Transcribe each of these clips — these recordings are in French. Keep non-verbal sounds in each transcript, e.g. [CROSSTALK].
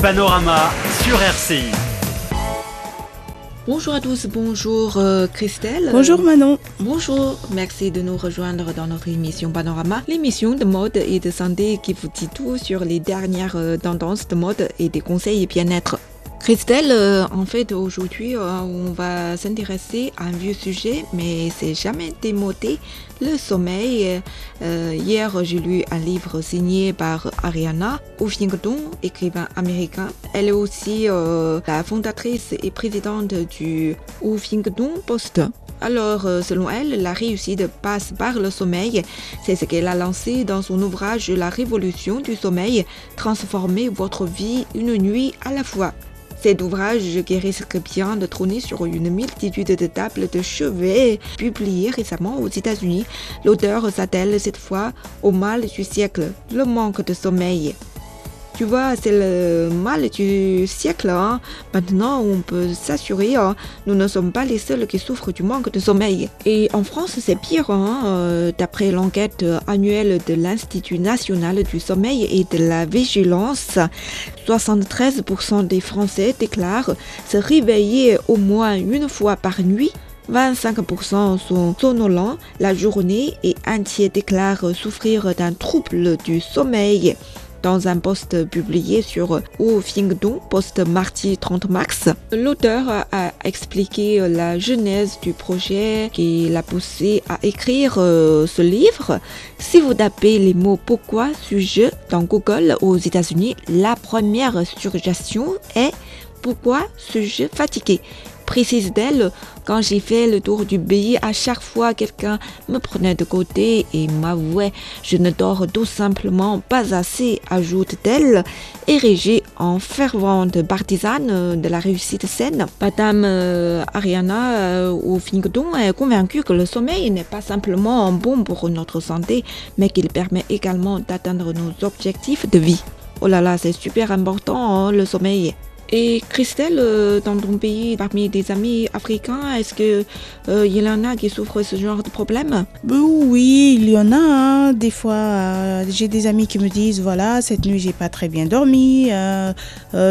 Panorama sur RCI. Bonjour à tous, bonjour euh, Christelle. Bonjour Manon. Bonjour, merci de nous rejoindre dans notre émission Panorama, l'émission de mode et de santé qui vous dit tout sur les dernières euh, tendances de mode et des conseils bien-être. Christelle, euh, en fait, aujourd'hui, euh, on va s'intéresser à un vieux sujet, mais c'est jamais démodé, le sommeil. Euh, hier, j'ai lu un livre signé par Ariana Huffington, écrivain américain. Elle est aussi la fondatrice et présidente du Huffington Post. Alors, selon elle, la réussite passe par le sommeil. C'est ce qu'elle a lancé dans son ouvrage La révolution du sommeil, transformer votre vie une nuit à la fois. Cet ouvrage qui risque bien de trôner sur une multitude de tables de chevet, publié récemment aux États-Unis, l'auteur s'attelle cette fois au mal du siècle, le manque de sommeil. Tu vois, c'est le mal du siècle. hein. Maintenant, on peut s'assurer, hein, nous ne sommes pas les seuls qui souffrent du manque de sommeil. Et en France, c'est pire. hein, euh, D'après l'enquête annuelle de l'Institut national du sommeil et de la vigilance, 73% des Français déclarent se réveiller au moins une fois par nuit. 25% sont somnolents la journée et un tiers déclarent souffrir d'un trouble du sommeil. Dans un post publié sur Huffington Post mardi 30 mars, l'auteur a expliqué la genèse du projet qui l'a poussé à écrire euh, ce livre. Si vous tapez les mots pourquoi suis-je dans Google aux États-Unis, la première suggestion est pourquoi suis-je fatigué précise-t-elle, quand j'ai fait le tour du pays, à chaque fois quelqu'un me prenait de côté et m'avouait je ne dors tout simplement pas assez, ajoute-t-elle, érigée en fervente partisane de la réussite saine. Madame euh, Ariana euh, Huffington est convaincue que le sommeil n'est pas simplement bon pour notre santé, mais qu'il permet également d'atteindre nos objectifs de vie. Oh là là, c'est super important hein, le sommeil. Et Christelle, euh, dans ton pays, parmi des amis africains, est-ce que euh, il y en a qui souffrent ce genre de problème? Ben Oui, il y en a. hein. Des fois, euh, j'ai des amis qui me disent voilà, cette nuit, j'ai pas très bien dormi,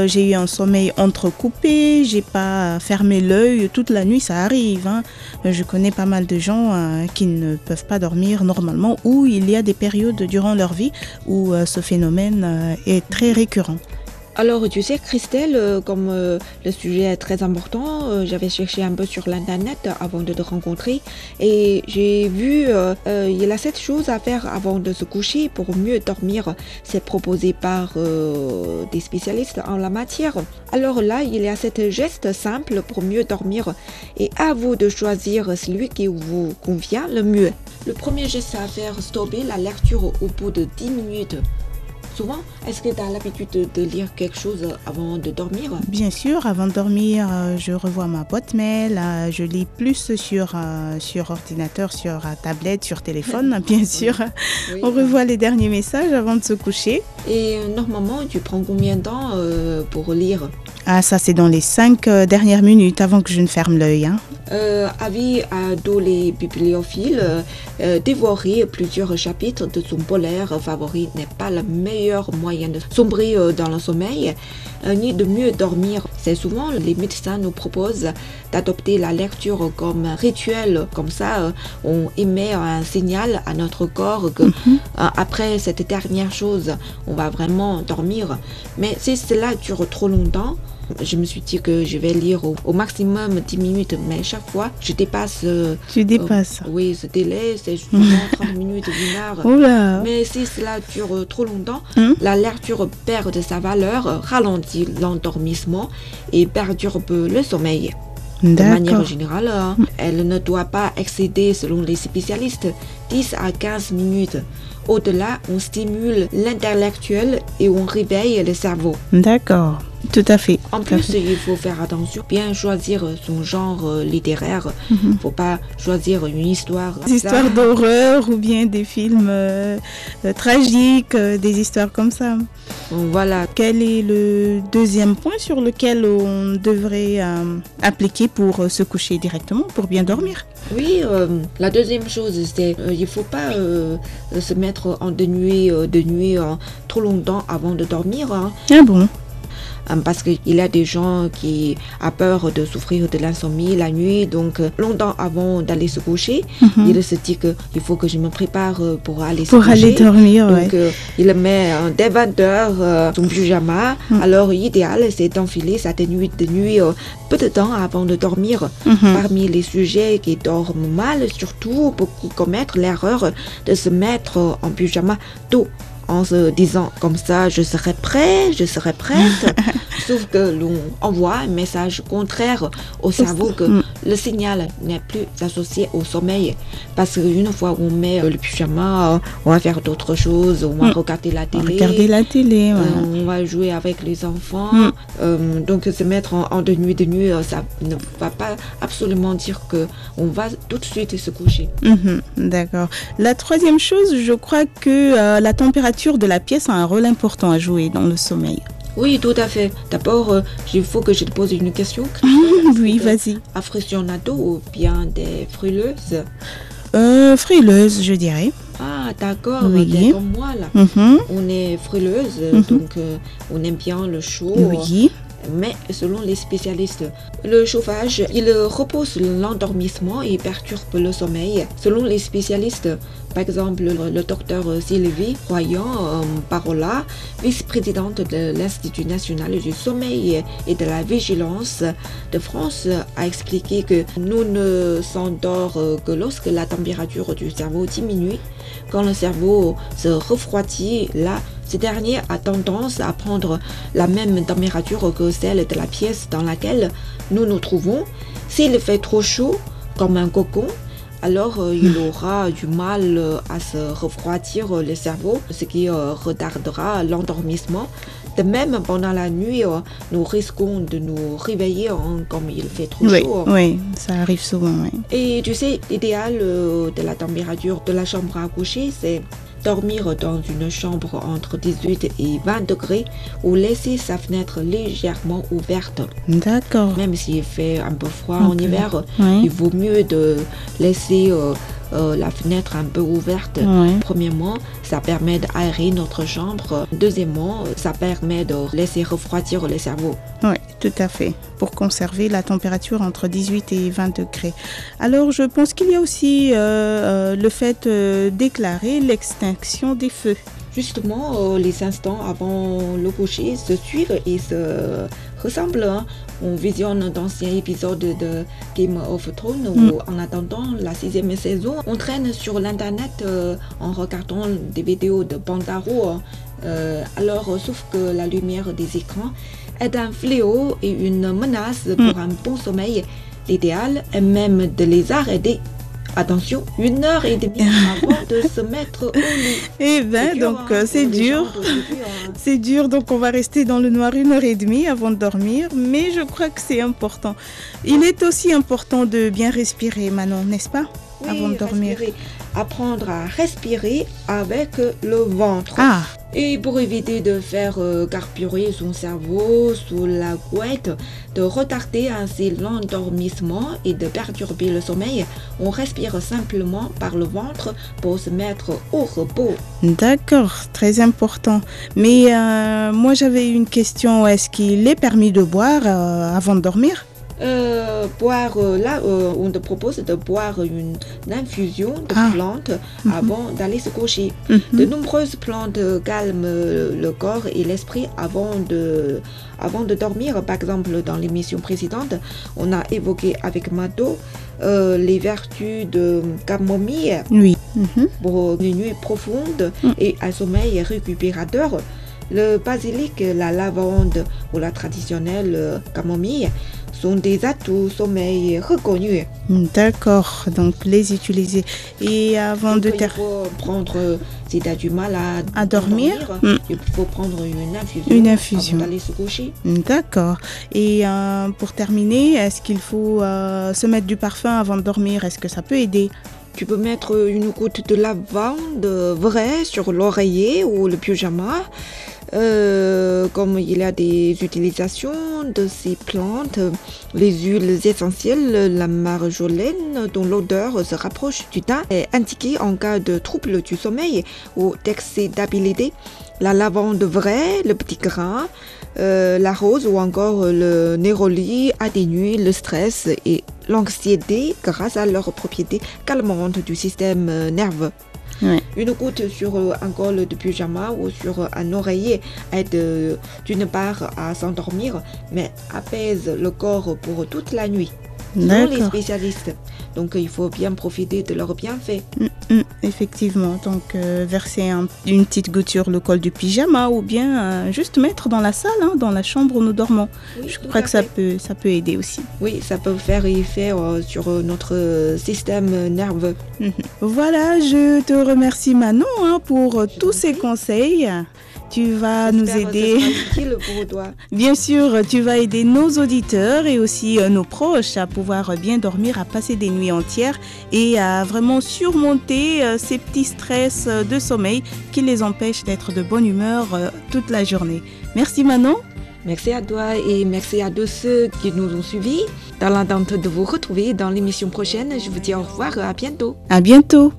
j'ai eu un sommeil entrecoupé, j'ai pas fermé l'œil toute la nuit, ça arrive. hein. Je connais pas mal de gens qui ne peuvent pas dormir normalement ou il y a des périodes durant leur vie où ce phénomène est très récurrent. Alors, tu sais, Christelle, euh, comme euh, le sujet est très important, euh, j'avais cherché un peu sur l'internet avant de te rencontrer et j'ai vu il y a sept choses à faire avant de se coucher pour mieux dormir. C'est proposé par des spécialistes en la matière. Alors là, il y a sept gestes simples pour mieux dormir et à vous de choisir celui qui vous convient le mieux. Le premier geste à faire, stopper la lecture au bout de 10 minutes. Souvent, est-ce que tu as l'habitude de, de lire quelque chose avant de dormir? Bien sûr, avant de dormir, euh, je revois ma boîte mail, euh, je lis plus sur, euh, sur ordinateur, sur tablette, sur téléphone, [LAUGHS] bien sûr. Oui. On revoit les derniers messages avant de se coucher. Et normalement, tu prends combien de temps pour lire? Ah, ça, c'est dans les cinq dernières minutes avant que je ne ferme l'œil. hein. Euh, Avis à tous les bibliophiles, euh, euh, dévorer plusieurs chapitres de son polaire favori n'est pas le meilleur moyen de sombrer euh, dans le sommeil, euh, ni de mieux dormir. C'est souvent les médecins nous proposent d'adopter la lecture comme rituel. Comme ça, euh, on émet un signal à notre corps que Mhm. Euh, après cette dernière chose, on va vraiment dormir. Mais si cela dure trop longtemps, je me suis dit que je vais lire au, au maximum 10 minutes, mais chaque fois, je dépasse. euh, Tu dépasses. oui, ce délai, c'est souvent 30 [LAUGHS] minutes, une heure. Oula Mais si cela dure trop longtemps, Hein? la lecture perd de sa valeur, ralentit l'endormissement et perturbe le sommeil. De manière générale, hein, elle ne doit pas excéder, selon les spécialistes, 10 à 15 minutes. Au-delà, on stimule l'intellectuel et on réveille le cerveau. D'accord. Tout à fait. En plus, fait. il faut faire attention, bien choisir son genre euh, littéraire. Mhm. Faut pas choisir une histoire. Des histoires d'horreur ou bien des films euh, euh, tragiques, des histoires comme ça. Voilà. Quel est le deuxième point sur lequel on devrait euh, appliquer pour se coucher directement, pour bien dormir? Oui, euh, la deuxième chose, c'est euh, il faut pas se mettre en de nuit, de nuit euh, trop longtemps avant de dormir. hein. Ah bon? hein, parce qu'il y a des gens qui ont peur de souffrir de l'insomnie la nuit. Donc, euh, longtemps avant d'aller se coucher, Mhm. il se dit qu'il faut que je me prépare euh, pour aller se Pour coucher. aller dormir, ouais. Donc, euh, il met euh, dès 20 heures euh, son pyjama. Mm. Alors, l'idéal, c'est d'enfiler sa tenue de nuit euh, peu de temps avant de dormir. Mhm. Parmi les sujets qui dorment mal, surtout, beaucoup commettent l'erreur de se mettre en pyjama tôt en se disant comme ça je serai prêt, je serai prête. [LAUGHS] Sauf que l'on envoie un message contraire au cerveau que le signal n'est plus associé au sommeil. Parce qu'une fois on met euh, le pyjama, on va faire d'autres choses, on va Mm. regarder la télé. Regarder la télé. ouais. Euh, on va jouer avec les enfants. Mm. Euh, donc se mettre en, en tenue de nuit, ça ne va pas absolument dire que on va tout de suite se coucher. Mhm, D'accord. La troisième chose, je crois que euh, la température de la pièce a un rôle important à jouer dans le sommeil. Oui, tout à fait. D'abord, euh, il faut que je te pose une question. [LAUGHS] Oui, vas-y. Aficionado ou bien des frileuses Euh, frileuse, je dirais. Ah, d'accord, Oui. comme moi là. On est frileuse, Mhm. donc euh, on aime bien le chaud. Oui. Mais selon les spécialistes, le chauffage, il repousse l'endormissement et perturbe le sommeil. Selon les spécialistes, par exemple le, docteur Sylvie Royan euh, Parola, vice-présidente de l'Institut national du sommeil et de la vigilance de France, a expliqué que nous ne s'endort que lorsque la température du cerveau diminue. Quand le cerveau se refroidit, là, ce dernier a tendance à prendre la même température que celle de la pièce dans laquelle nous nous trouvons. S'il fait trop chaud, comme un cocon, alors euh, il aura du mal euh, à se refroidir euh, le cerveau, ce qui retardera l'endormissement. De même, pendant la nuit, nous risquons de nous réveiller hein, comme il fait trop Oui, chaud. oui, ça arrive souvent. oui. Et tu sais, l'idéal de la température de la chambre à coucher, c'est dormir dans une chambre entre 18 et 20 degrés ou laisser sa fenêtre légèrement ouverte. D'accord. Même s'il fait un peu froid en hiver, Oui. il vaut mieux de laisser euh, euh, la fenêtre un peu ouverte. Oui. Premièrement, ça permet d'aérer notre chambre. Deuxièmement, ça permet de laisser refroidir le cerveau. Oui, tout à fait, pour conserver la température entre 18 et 20 degrés. Alors, je pense qu'il y a aussi euh, euh, le fait euh, d'éclairer l'extinction des feux. Justement, euh, les instants avant le coucher se suivent et se ressemblent. hein. On visionne d'anciens épisodes de Game of Thrones où, Mm. en attendant la sixième saison, on traîne sur l'internet euh, en regardant des vidéos de Bandaro. hein. Euh, alors, sauf que la lumière des écrans est un fléau et une menace pour un bon sommeil. L'idéal est même de les arrêter. Attention, une heure et demie [LAUGHS] avant de se mettre au lit. Eh dur, donc hein, c'est dur. d'aujourd'hui, hein. [LAUGHS] C'est dur, donc on va rester dans le noir une heure et demie avant de dormir, mais je crois que c'est important. Il est aussi important de bien respirer, Manon, n'est-ce pas Oui, Avant de dormir? respirer. Apprendre à respirer avec le ventre. Ah, Et pour éviter de faire euh, carburer son cerveau sous la couette, de retarder ainsi l'endormissement et de perturber le sommeil, on respire simplement par le ventre pour se mettre au repos. d'accord, très important. Mais euh, moi j'avais une question, est-ce qu'il est permis de boire euh, avant de dormir? Euh, boire, euh, là, euh, on te propose de boire une, infusion de Ah. plantes avant d'aller se coucher. Mhm. De nombreuses plantes calment le corps et l'esprit avant de, avant de dormir. Par exemple, dans l'émission précédente, on a évoqué avec Mato euh, les vertus de camomille Oui. Mhm. pour une nuit profonde Mm. et un sommeil récupérateur. Le basilic, la lavande ou la traditionnelle camomille sont des atouts sommeil reconnus. D'accord, donc les utiliser. Et avant de terminer, faut prendre, euh, si tu as du mal à, À dormir, dormir, mm. il faut prendre une infusion, Une infusion. avant se coucher. D'accord. Et euh, pour terminer, est-ce qu'il faut euh, se mettre du parfum avant de dormir? Est-ce que ça peut aider? Tu peux mettre une goutte de lavande vraie sur l'oreiller ou le pyjama. Euh, comme il y a des utilisations de ces plantes, les huiles essentielles, la marjolaine dont l'odeur se rapproche du thym est indiquée en cas de trouble du sommeil ou d'excédabilité. La lavande vraie, le petit grain, Euh, la rose ou encore le néroli atténuent le stress et l'anxiété grâce à leurs propriétés calmantes du système nerveux. Ouais. Une goutte sur euh, un col de pyjama ou sur un oreiller aide euh, d'une part à s'endormir, mais apaise le corps pour toute la nuit. Selon les spécialistes. Donc il faut bien profiter de leurs bienfaits. Mm, mm, effectivement, donc euh, verser un- une petite goutte sur le col du pyjama ou bien euh, juste mettre dans la salle, hein, dans la chambre où nous dormons. Oui, Je crois que ça peut, ça peut aider aussi. Oui, ça peut faire effet euh, sur euh, notre euh, système nerveux. Mhm. Voilà, je te remercie Manon hein, pour euh, Je tous ces conseils. Tu vas nous aider. pour toi. [LAUGHS] Bien sûr, tu vas aider nos auditeurs et aussi euh, nos proches à pouvoir euh, bien dormir, à passer des nuits entières et à vraiment surmonter euh, ces petits stress de sommeil qui les empêchent d'être de bonne humeur toute la journée. Merci Manon. Merci à toi et merci à tous ceux qui nous ont suivis. Dans l'attente de vous retrouver dans l'émission prochaine, je vous dis au revoir, à bientôt. À bientôt.